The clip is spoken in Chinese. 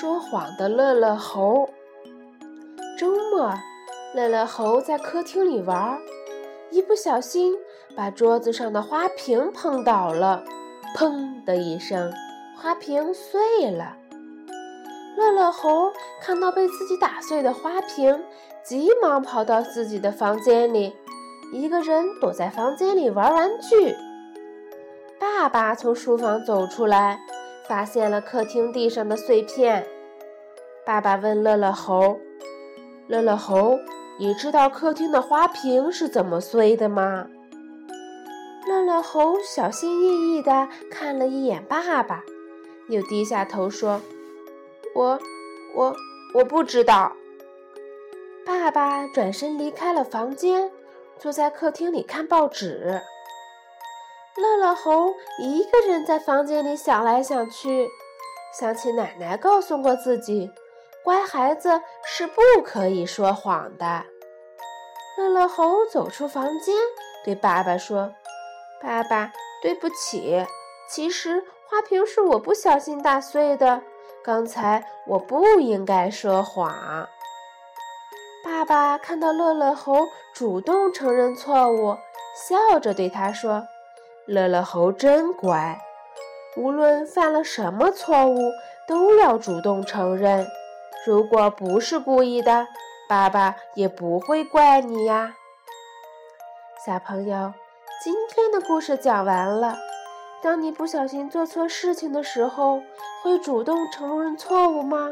说谎的乐乐猴。周末，乐乐猴在客厅里玩，一不小心把桌子上的花瓶碰倒了，砰的一声，花瓶碎了。乐乐猴看到被自己打碎的花瓶，急忙跑到自己的房间里，一个人躲在房间里玩玩具。爸爸从书房走出来，发现了客厅地上的碎片。爸爸问乐乐猴。乐乐猴，你知道客厅的花瓶是怎么碎的吗？乐乐猴小心翼翼地看了一眼爸爸，又低下头说：“我，我，我不知道。”爸爸转身离开了房间，坐在客厅里看报纸。乐乐猴一个人在房间里想来想去，想起奶奶告诉过自己。乖孩子是不可以说谎的。乐乐猴走出房间，对爸爸说：“爸爸，对不起，其实花瓶是我不小心打碎的。刚才我不应该说谎。”爸爸看到乐乐猴主动承认错误，笑着对他说：“乐乐猴真乖，无论犯了什么错误，都要主动承认。”如果不是故意的，爸爸也不会怪你呀。小朋友，今天的故事讲完了。当你不小心做错事情的时候，会主动承认错误吗？